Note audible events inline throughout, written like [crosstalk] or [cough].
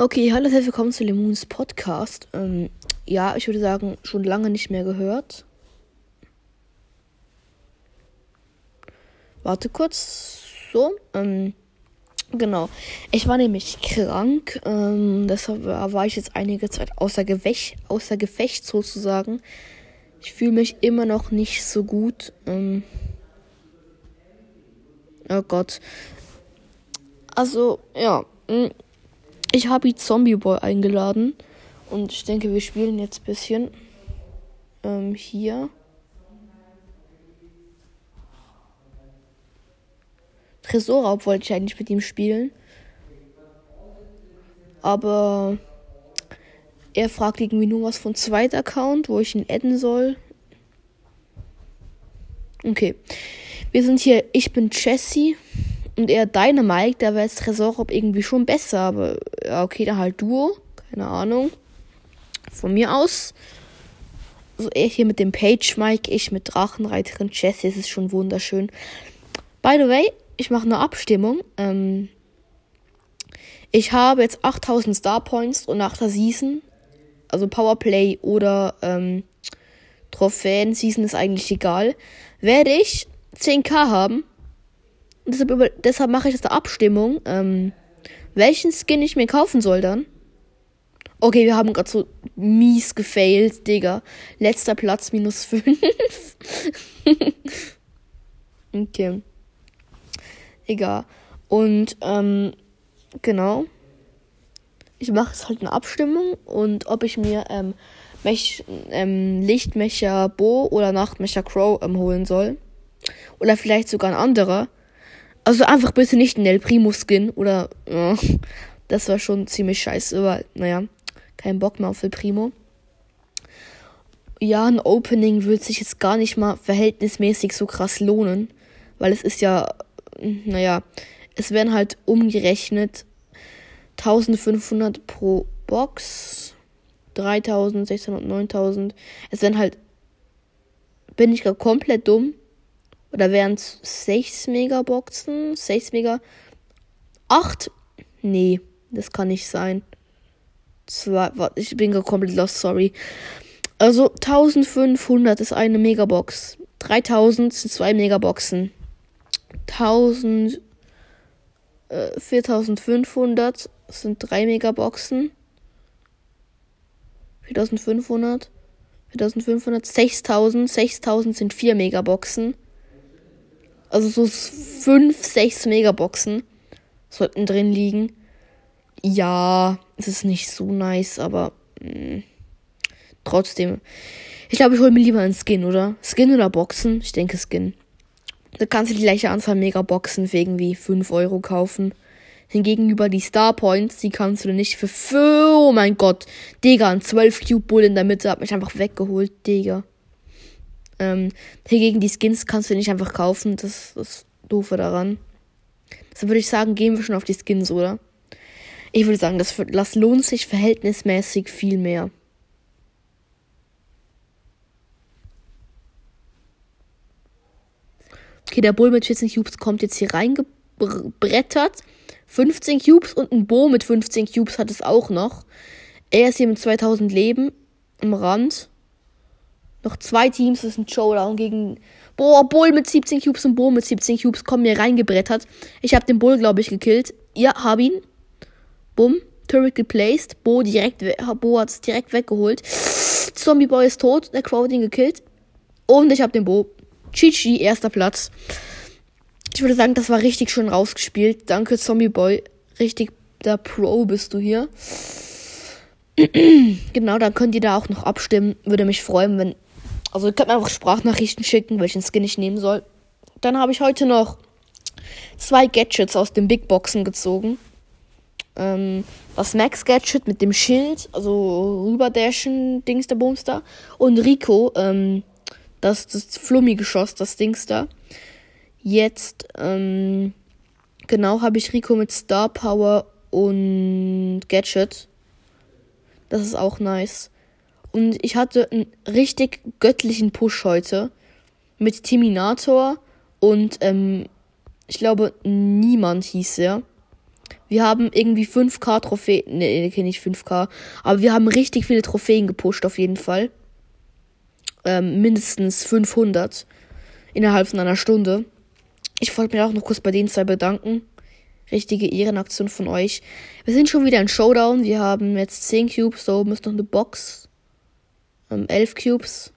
Okay, hallo, herzlich willkommen zu Lemons Podcast. Ähm, ja, ich würde sagen, schon lange nicht mehr gehört. Warte kurz. So, ähm, genau. Ich war nämlich krank. Ähm, deshalb war ich jetzt einige Zeit außer Gefecht, außer Gefecht sozusagen. Ich fühle mich immer noch nicht so gut. Ähm, oh Gott. Also, ja. Mh. Ich habe Zombie Boy eingeladen. Und ich denke, wir spielen jetzt ein bisschen. Ähm, hier. Tresorraub wollte ich eigentlich mit ihm spielen. Aber er fragt irgendwie nur was von zweiter Account, wo ich ihn adden soll. Okay. Wir sind hier, ich bin Jessie und er Dynamite, da wäre jetzt Tresorraub irgendwie schon besser, aber ja, okay, dann halt Duo, keine Ahnung. Von mir aus. Also er hier mit dem Page Mike, ich mit Drachenreiterin Jessie, es ist schon wunderschön. By the way, ich mache eine Abstimmung. Ähm, ich habe jetzt 8000 Star Points und nach der Season, also Powerplay oder ähm, Trophäen, Season ist eigentlich egal, werde ich 10k haben deshalb, über, deshalb mache ich jetzt eine Abstimmung, ähm, welchen Skin ich mir kaufen soll dann. Okay, wir haben gerade so mies gefailt, Digga. Letzter Platz, minus 5. [laughs] okay. Egal. Und, ähm, genau. Ich mache jetzt halt eine Abstimmung und ob ich mir, ähm, Mech, ähm, Lichtmecher Bo oder Nachtmecher Crow ähm, holen soll. Oder vielleicht sogar ein anderer. Also einfach bitte nicht ein El Primo Skin oder ja, das war schon ziemlich scheiße, aber naja, kein Bock mehr auf El Primo. Ja, ein Opening wird sich jetzt gar nicht mal verhältnismäßig so krass lohnen, weil es ist ja, naja, es werden halt umgerechnet 1500 pro Box, 3000, 600, 9000. Es werden halt, bin ich gerade komplett dumm, oder wären es 6 Megaboxen? 6 Mega. 8? Nee, das kann nicht sein. Zwei, warte, ich bin komplett lost, sorry. Also 1500 ist eine Megabox. 3000 sind zwei Megaboxen. 1000, äh, 4500 sind drei Megaboxen. 4500, 4500, 6000, 6000 sind vier Megaboxen. Also so fünf, sechs Megaboxen sollten drin liegen. Ja, es ist nicht so nice, aber mh, mm, trotzdem. Ich glaube, ich hole mir lieber einen Skin, oder? Skin oder Boxen? Ich denke Skin. Da kannst du die gleiche Anzahl Megaboxen für irgendwie 5 Euro kaufen. Hingegen über die Star Points, die kannst du nicht für, oh mein Gott, Digga, ein 12 Cube Bull in der Mitte hat mich einfach weggeholt, Digga. Ähm, hingegen die Skins kannst du nicht einfach kaufen. Das ist das Doofe daran. Deshalb würde ich sagen, gehen wir schon auf die Skins, oder? Ich würde sagen, das, das lohnt sich verhältnismäßig viel mehr. Okay, der Bull mit 14 Cubes kommt jetzt hier reingebrettert. 15 Cubes und ein Bo mit 15 Cubes hat es auch noch. Er ist hier mit 2000 Leben am Rand. Noch zwei Teams, das ist ein Showdown gegen. Boah, Bull mit 17 Cubes und Bo mit 17 Cubes kommen mir reingebrettert. Ich habe den Bull, glaube ich, gekillt. Ja, hab ihn. Bumm. Turret geplaced. Bo direkt, Bo hat's direkt weggeholt. Zombie Boy ist tot. Der Crow hat ihn gekillt. Und ich habe den Bo. Chichi, erster Platz. Ich würde sagen, das war richtig schön rausgespielt. Danke, Zombie Boy. Richtig der Pro bist du hier. [clears throat] genau, dann könnt ihr da auch noch abstimmen. Würde mich freuen, wenn also ihr könnt mir einfach Sprachnachrichten schicken, welchen Skin ich nehmen soll. Dann habe ich heute noch zwei Gadgets aus den Big Boxen gezogen. Ähm, das Max Gadget mit dem Schild, also rüberdashen Dings der Boomster. Und Rico, ähm, das, das Flummi-Geschoss, das Dings da. Jetzt, ähm, genau, habe ich Rico mit Star Power und Gadget. Das ist auch nice. Und ich hatte einen richtig göttlichen Push heute mit Terminator und ähm, ich glaube, niemand hieß er. Wir haben irgendwie 5k Trophäen. Nee, okay, nicht 5k. Aber wir haben richtig viele Trophäen gepusht, auf jeden Fall. Ähm, mindestens 500 innerhalb von einer Stunde. Ich wollte mich auch noch kurz bei den zwei bedanken. Richtige Ehrenaktion von euch. Wir sind schon wieder in Showdown. Wir haben jetzt 10 Cubes, da oben ist noch eine Box. Ähm, 11 Cubes.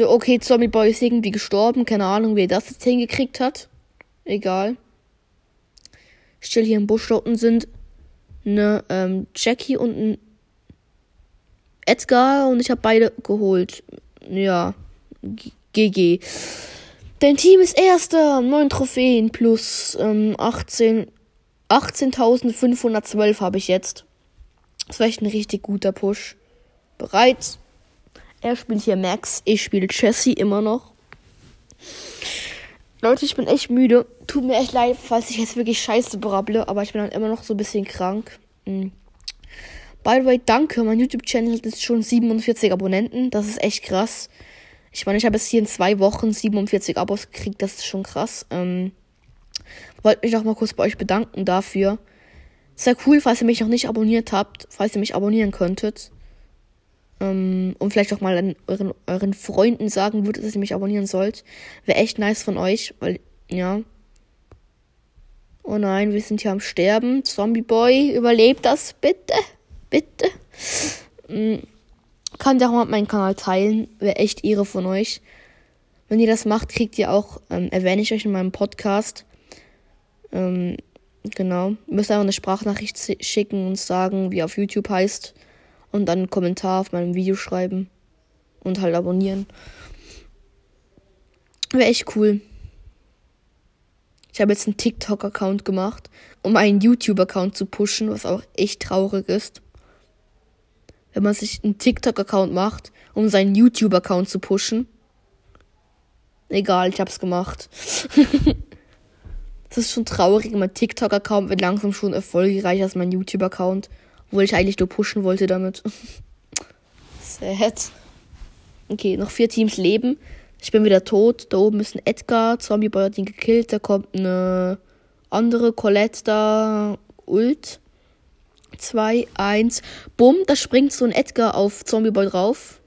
Okay, Zombie Boy ist irgendwie gestorben. Keine Ahnung, wie er das jetzt hingekriegt hat. Egal. Still hier im Busch da sind eine ähm, Jackie und ein Edgar und ich habe beide geholt. Ja, GG. Dein Team ist erster, 9 Trophäen plus ähm, 18 18.512 habe ich jetzt. Das war echt ein richtig guter Push. Bereit? Er spielt hier Max, ich spiele Jesse immer noch. Leute, ich bin echt müde. Tut mir echt leid, falls ich jetzt wirklich scheiße brabble, aber ich bin dann immer noch so ein bisschen krank. Mhm. By the way, danke. Mein YouTube-Channel hat jetzt schon 47 Abonnenten. Das ist echt krass. Ich meine, ich habe jetzt hier in zwei Wochen 47 Abos gekriegt. Das ist schon krass. Ähm, wollte mich auch mal kurz bei euch bedanken dafür. Sehr cool, falls ihr mich noch nicht abonniert habt, falls ihr mich abonnieren könntet. Ähm, und vielleicht auch mal an euren, euren Freunden sagen würdet, dass ihr mich abonnieren sollt. Wäre echt nice von euch, weil, ja. Oh nein, wir sind hier am Sterben. Zombie Boy, überlebt das bitte bitte. Mhm. Kann ihr auch mal meinen Kanal teilen. Wäre echt Ehre von euch. Wenn ihr das macht, kriegt ihr auch, ähm, erwähne ich euch in meinem Podcast. Ähm, genau. Ihr müsst einfach eine Sprachnachricht schicken und sagen, wie auf YouTube heißt. Und dann einen Kommentar auf meinem Video schreiben. Und halt abonnieren. Wäre echt cool. Ich habe jetzt einen TikTok-Account gemacht, um einen YouTube-Account zu pushen, was auch echt traurig ist wenn man sich einen TikTok-Account macht, um seinen YouTube-Account zu pushen. Egal, ich hab's gemacht. [laughs] das ist schon traurig, mein TikTok-Account wird langsam schon erfolgreicher als mein YouTube-Account, obwohl ich eigentlich nur pushen wollte damit. [laughs] Sad. Okay, noch vier Teams leben. Ich bin wieder tot. Da oben ist ein Edgar. Zombie Boy hat ihn gekillt. Da kommt eine andere Colette da. Ult. 2, 1. Bumm, da springt so ein Edgar auf Zombieboy drauf.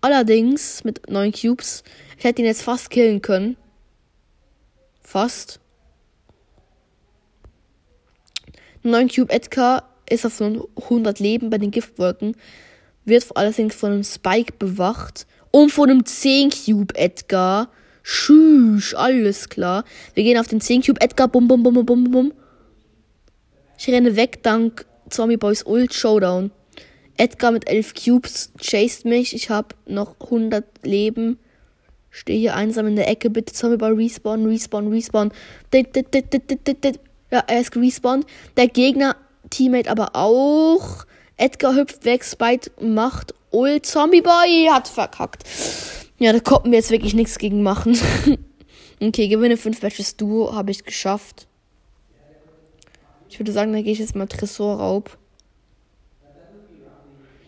Allerdings mit 9 Cubes. Ich hätte ihn jetzt fast killen können. Fast. 9 Cube Edgar ist auf so 100 Leben bei den Giftwolken. Wird allerdings von einem Spike bewacht. Und von einem 10 Cube Edgar. Tschüss, alles klar. Wir gehen auf den 10 Cube Edgar. Bum, bum, bum, bum, bum. Ich renne weg dank Zombie Boys Ult Showdown. Edgar mit 11 Cubes chased mich. Ich habe noch 100 Leben. Stehe hier einsam in der Ecke. Bitte Zombie Boy respawn, respawn, respawn. Ja, er ist respawned. Der Gegner Teammate aber auch. Edgar hüpft weg. Spite macht Ult. Zombie Boy hat verkackt. Ja, da konnten wir jetzt wirklich nichts gegen machen. [laughs] okay, gewinne 5 Matches Duo. Habe ich geschafft. Ich würde sagen, da gehe ich jetzt mal Tresorraub.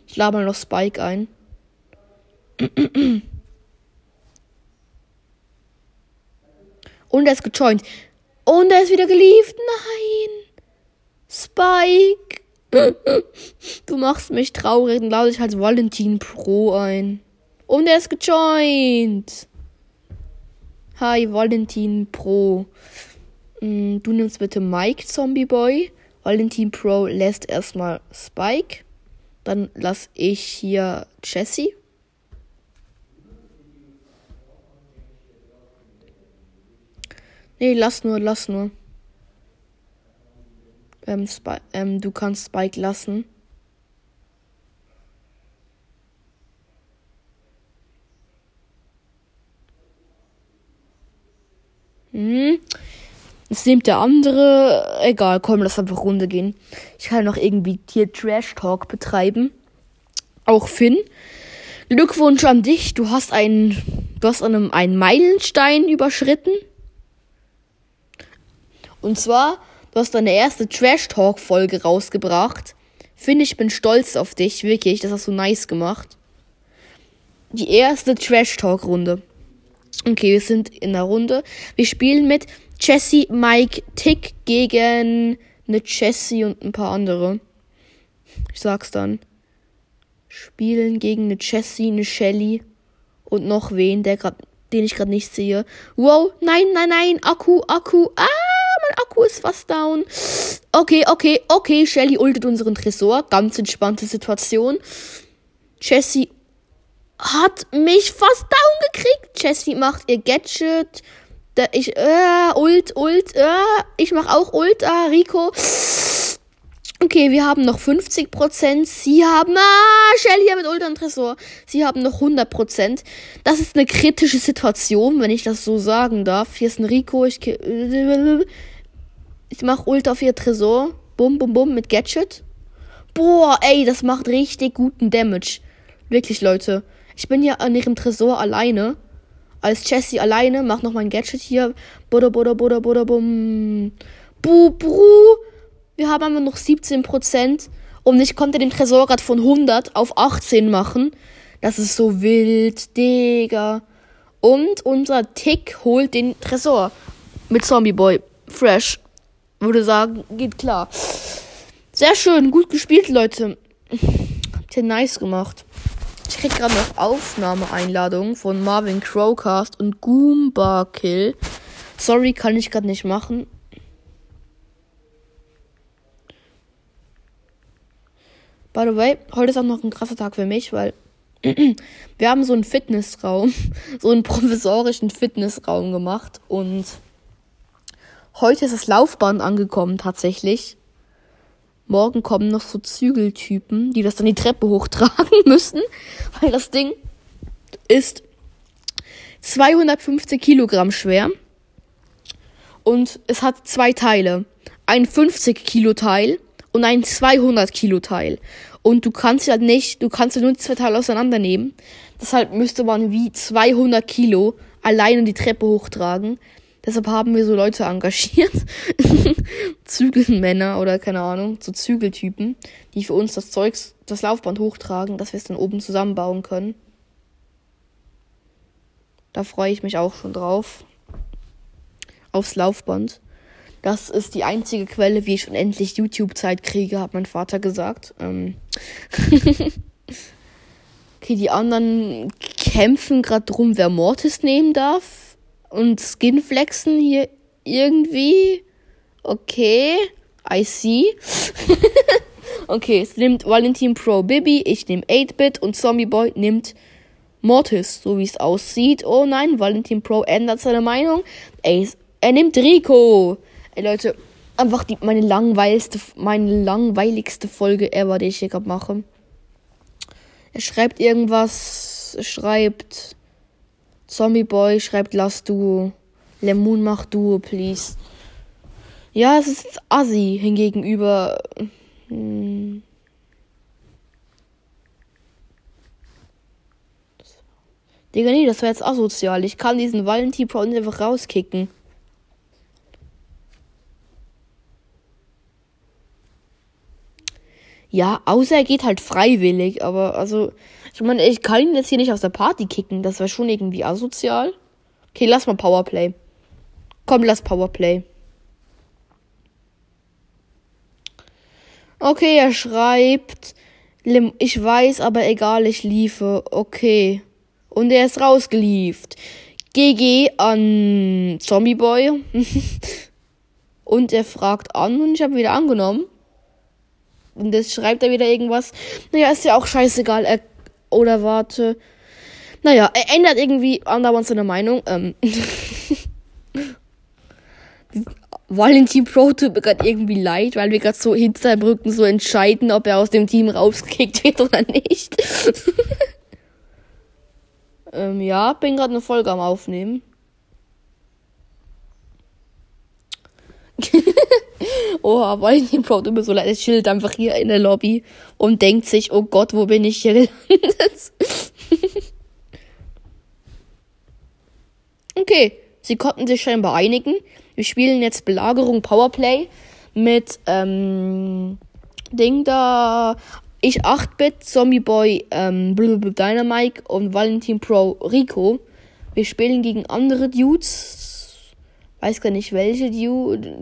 Ich lade mal noch Spike ein. [clears throat] Und er ist gejoint. Und er ist wieder geliefert. Nein. Spike. [laughs] Du machst mich traurig. Dann lade ich als Valentin Pro ein. Und er ist gejoint. Hi, Valentin Pro. Mm, du nimmst bitte Mike Zombie Boy. Valentin Pro lässt erstmal Spike. Dann lass ich hier Jesse. Nee, lass nur, lass nur. Ähm, ähm, du kannst Spike lassen. Hm. Es nimmt der andere. Egal, komm, lass einfach Runde gehen. Ich kann noch irgendwie hier Trash Talk betreiben. Auch Finn. Glückwunsch an dich. Du hast einen. Du hast einem einen Meilenstein überschritten. Und zwar, du hast deine erste Trash Talk Folge rausgebracht. Finn, ich bin stolz auf dich, wirklich. Das hast du nice gemacht. Die erste Trash Talk Runde. Okay, wir sind in der Runde. Wir spielen mit Jessie, Mike, Tick gegen eine Jessie und ein paar andere. Ich sag's dann. Spielen gegen eine Jessie, eine Shelly und noch wen, der grad, den ich gerade nicht sehe. Wow, nein, nein, nein, Akku, Akku. Ah, Akku ist fast down. Okay, okay, okay, Shelly ultet unseren Tresor. Ganz entspannte Situation. Jessie hat mich fast down gekriegt. Jessie macht ihr Gadget. Da ich, äh, Ult, Ult, äh, ich mach auch Ult, ah, Rico. Okay, wir haben noch 50%. Sie haben, ah, Shelly mit Ult und Tresor. Sie haben noch 100%. Das ist eine kritische Situation, wenn ich das so sagen darf. Hier ist ein Rico. Ich, ich mach Ult auf ihr Tresor. Bum, bum, bum mit Gadget. Boah, ey, das macht richtig guten Damage. Wirklich, Leute. Ich bin ja an ihrem Tresor alleine. Als Jessie alleine. Mach noch mein Gadget hier. Buddha, buddha, buddha, buddha, bum. Bu, bru. Wir haben aber noch 17%. Und ich konnte den Tresor gerade von 100 auf 18 machen. Das ist so wild, Digga. Und unser Tick holt den Tresor. Mit Zombie Boy. Fresh. Würde sagen, geht klar. Sehr schön, gut gespielt, Leute. Habt ihr nice gemacht. Ich krieg gerade noch Aufnahmeeinladungen von Marvin Crowcast und Goomba Kill. Sorry, kann ich gerade nicht machen. By the way, heute ist auch noch ein krasser Tag für mich, weil [clears throat] wir haben so einen Fitnessraum, [laughs] so einen provisorischen Fitnessraum gemacht und heute ist das Laufband angekommen tatsächlich. Morgen kommen noch so Zügeltypen, die das dann die Treppe hochtragen [laughs] müssen, weil das Ding ist 250 Kilogramm schwer und es hat zwei Teile. Ein 50 Kilo Teil und ein 200 Kilo Teil. Und du kannst halt nicht, du kannst ja nur die zwei Teile auseinandernehmen. Deshalb müsste man wie 200 Kilo alleine die Treppe hochtragen. Deshalb haben wir so Leute engagiert. [laughs] Zügelmänner oder keine Ahnung, so Zügeltypen, die für uns das Zeugs, das Laufband hochtragen, dass wir es dann oben zusammenbauen können. Da freue ich mich auch schon drauf. Aufs Laufband. Das ist die einzige Quelle, wie ich unendlich YouTube-Zeit kriege, hat mein Vater gesagt. Ähm [laughs] okay, die anderen kämpfen gerade drum, wer Mortis nehmen darf und Skinflexen hier irgendwie. Okay, I see. [laughs] okay, es nimmt Valentin Pro Bibi, ich nehme 8-Bit und Zombie Boy nimmt Mortis, so wie es aussieht. Oh nein, Valentin Pro ändert seine Meinung. Ey, er nimmt Rico. Ey Leute, einfach die, meine langweiligste, meine langweiligste Folge ever, die ich hier gerade mache. Er schreibt irgendwas, er schreibt Zombie Boy schreibt Lass Duo. Lemon macht Duo, please. Ja, es ist assi hingegenüber. Hm. Digga, nee, das wäre jetzt asozial. Ich kann diesen Valentin Pro einfach rauskicken. Ja, außer er geht halt freiwillig, aber also, ich meine, ich kann ihn jetzt hier nicht aus der Party kicken. Das wäre schon irgendwie asozial. Okay, lass mal Powerplay. Komm, lass Powerplay. Okay, er schreibt. Ich weiß, aber egal, ich liefe. Okay. Und er ist rausgelieft. GG an Zombie Boy. [laughs] und er fragt an und ich habe wieder angenommen. Und jetzt schreibt er wieder irgendwas. Naja, ist ja auch scheißegal. Er, oder warte. Naja, er ändert irgendwie andauernd seine Meinung. Ähm. [laughs] Valentin Pro tut mir gerade irgendwie leid, weil wir gerade so hinter seinem Rücken so entscheiden, ob er aus dem Team rausgekickt wird oder nicht. [laughs] ähm, ja, bin gerade eine Folge am Aufnehmen. [laughs] Oha, Valentin Pro tut mir so leid. Er chillt einfach hier in der Lobby und denkt sich, oh Gott, wo bin ich hier gelandet? [laughs] okay, sie konnten sich scheinbar einigen. Wir spielen jetzt Belagerung Powerplay mit ähm, Ding da. Ich 8-Bit, Zombie Boy, ähm, Dynamite und Valentin Pro Rico. Wir spielen gegen andere Dudes weiß gar nicht welche, die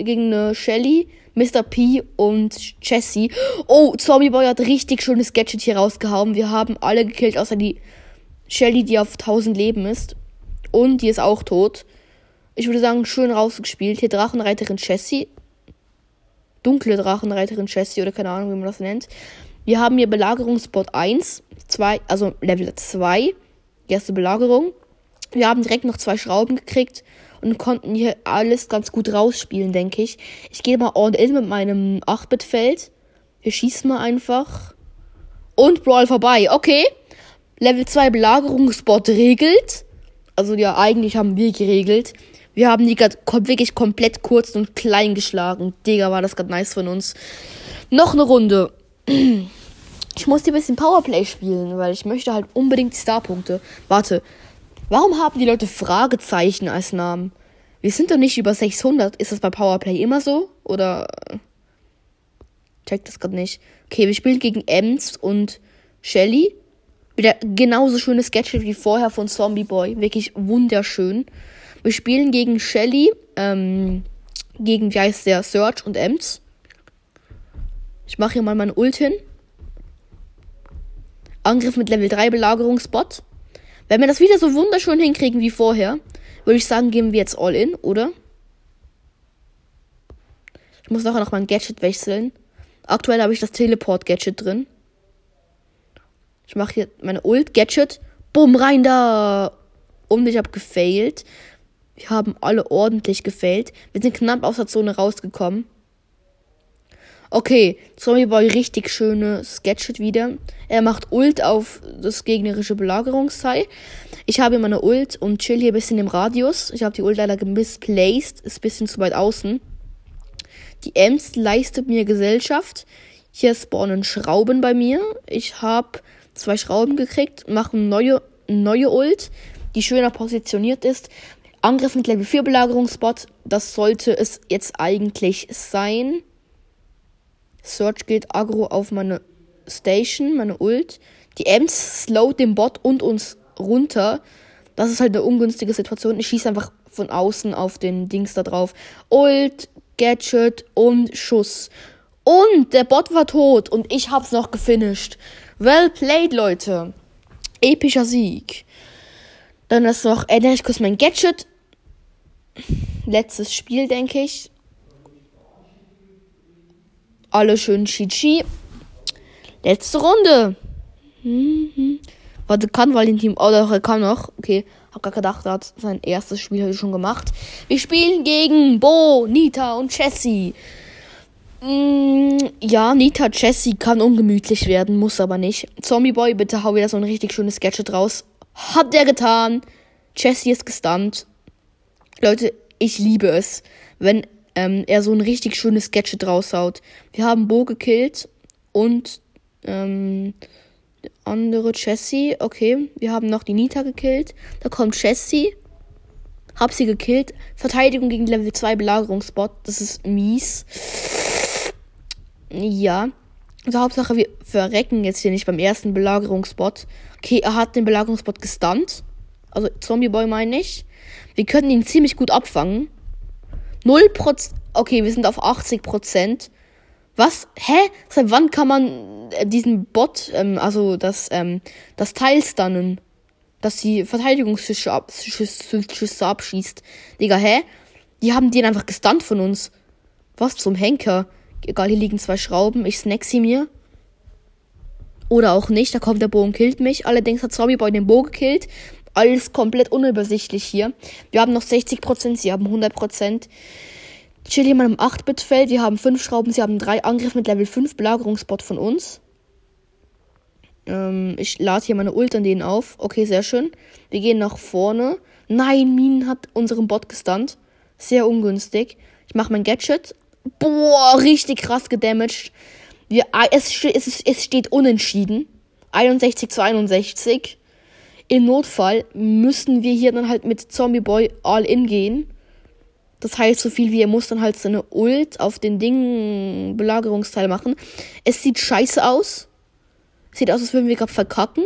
gegen eine Shelly, Mr. P und Jessie. Oh, Zombie Boy hat richtig schönes Gadget hier rausgehauen. Wir haben alle gekillt, außer die Shelly, die auf 1000 Leben ist. Und die ist auch tot. Ich würde sagen, schön rausgespielt. Hier Drachenreiterin Jessie. Dunkle Drachenreiterin Jessie oder keine Ahnung, wie man das nennt. Wir haben hier Belagerungsspot 1, 2, also Level 2. Erste Belagerung. Wir haben direkt noch zwei Schrauben gekriegt und konnten hier alles ganz gut rausspielen, denke ich. Ich gehe mal all in mit meinem 8-Bit-Feld. Wir schießen mal einfach. Und Brawl vorbei. Okay. Level 2 Belagerungsspot regelt. Also ja, eigentlich haben wir geregelt. Wir haben die gerade wirklich komplett kurz und klein geschlagen. Digga, war das gerade nice von uns. Noch eine Runde. [clears throat] Ich muss hier ein bisschen Powerplay spielen, weil ich möchte halt unbedingt die Starpunkte. Warte, Warum haben die Leute Fragezeichen als Namen? Wir sind doch nicht über 600. Ist das bei Powerplay immer so? Oder. Check das gerade nicht. Okay, wir spielen gegen Ems und Shelly. Wieder genauso schönes Gadget wie vorher von Zombie Boy. Wirklich wunderschön. Wir spielen gegen Shelly, ähm, gegen, wie heißt der, Search und Ems. Ich mache hier mal meinen Ult hin. Angriff mit Level 3 Belagerungsbot. Wenn wir das wieder so wunderschön hinkriegen wie vorher, würde ich sagen, gehen wir jetzt all in, oder? Ich muss nachher noch mein Gadget wechseln. Aktuell habe ich das Teleport-Gadget drin. Ich mache hier meine Ult-Gadget. Bumm, rein da! Und ich habe gefailt. Wir haben alle ordentlich gefailt. Wir sind knapp aus der Zone rausgekommen. Okay, Zombie Boy richtig schönes Gadget wieder. Er macht Ult auf das gegnerische Belagerungsteil. Ich habe meine Ult und chill hier ein bisschen im Radius. Ich habe die Ult leider gemisplaced, ist ein bisschen zu weit außen. Die Ems leistet mir Gesellschaft. Hier spawnen Schrauben bei mir. Ich habe zwei Schrauben gekriegt, mache eine neue, neue Ult, die schöner positioniert ist. Angriff mit Level 4 Belagerungsbot. Das sollte es jetzt eigentlich sein. Search geht aggro auf meine Station, meine Ult. Die Ems slowt den Bot und uns runter. Das ist halt eine ungünstige Situation. Ich schieße einfach von außen auf den Dings da drauf. Ult, Gadget und Schuss. Und der Bot war tot und ich hab's noch gefinisht. Well played, Leute. Epischer Sieg. Dann ist noch, erinnere ich kurz mein Gadget. Letztes Spiel, denke ich. Alle schön Chi-Chi. Letzte Runde. Mhm. Warte, kann Valentin. Oh, doch, er kann noch. Okay. Hab gar gedacht, er hat sein erstes Spiel heute schon gemacht. Wir spielen gegen Bo, Nita und Jessie. Mm, ja, Nita Jessie kann ungemütlich werden, muss aber nicht. Zombie Boy, bitte hau wieder so ein richtig schönes Gadget raus. Hat er getan. Jessie ist gestunt. Leute, ich liebe es, wenn ähm, er so ein richtig schönes Gadget raushaut. Wir haben Bo gekillt und ähm, andere Jessie. Okay, wir haben noch die Nita gekillt. Da kommt Jessie. Hab sie gekillt. Verteidigung gegen Level 2 Belagerungsbot. Das ist mies. Ja. Also Hauptsache, wir verrecken jetzt hier nicht beim ersten Belagerungsbot. Okay, er hat den Belagerungsbot gestunt. Also Zombie Boy meine ich. Wir können ihn ziemlich gut abfangen. 0%. Okay, wir sind auf 80%. Was? Hä? Seit wann kann man äh, diesen Bot, ähm, also das, ähm, das Teil stunnen? Dass die Verteidigungsschüsse ab, abschießt. Digga, hä? Die haben den einfach gestunt von uns. Was zum Henker? Egal, hier liegen zwei Schrauben. Ich snack sie mir. Oder auch nicht. Da kommt der Bo und killt mich. Allerdings hat Zombie Boy den Bo gekillt. Alles komplett unübersichtlich hier. Wir haben noch 60%, sie haben 100%. Chill mal im 8-Bit-Feld. Wir haben 5 Schrauben, sie haben 3 Angriff mit Level 5 Belagerungsbot von uns. Ähm, ich lade hier meine Ult an denen auf. Okay, sehr schön. Wir gehen nach vorne. Nein, Minen hat unseren Bot gestunt. Sehr ungünstig. Ich mache mein Gadget. Boah, richtig krass gedamaged. Wir, es, es, es steht unentschieden. 61 zu 61. Im Notfall müssen wir hier dann halt mit Zombie Boy all in gehen. Das heißt, so viel wie er muss dann halt seine Ult auf den Ding Belagerungsteil machen. Es sieht scheiße aus. Sieht aus, als würden wir gerade verkacken.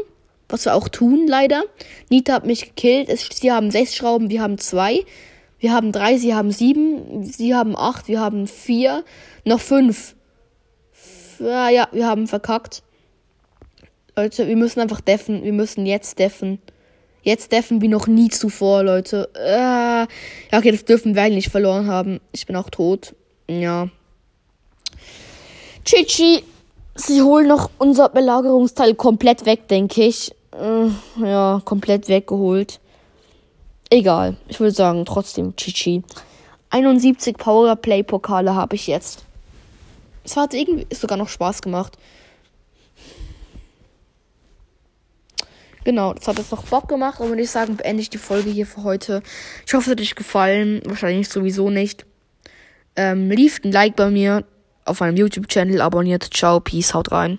Was wir auch tun, leider. Nita hat mich gekillt. Es, sie haben sechs Schrauben, wir haben zwei. Wir haben drei, sie haben sieben, sie haben acht, wir haben vier, noch fünf. Ja, ja, wir haben verkackt. Leute, wir müssen einfach deffen. Wir müssen jetzt deffen. Jetzt deffen wie noch nie zuvor, Leute. Äh, ja, okay, das dürfen wir eigentlich verloren haben. Ich bin auch tot. Ja. Chichi, sie holen noch unser Belagerungsteil komplett weg, denke ich. Äh, ja, komplett weggeholt. Egal. Ich würde sagen, trotzdem Chichi. 71 Powerplay-Pokale habe ich jetzt. Es hat irgendwie sogar noch Spaß gemacht. Genau, das hat jetzt noch Bock gemacht und würde ich sagen, beende ich die Folge hier für heute. Ich hoffe, es hat euch gefallen. Wahrscheinlich sowieso nicht. Ähm, lieft ein Like bei mir auf meinem YouTube-Channel, abonniert. Ciao, Peace, haut rein.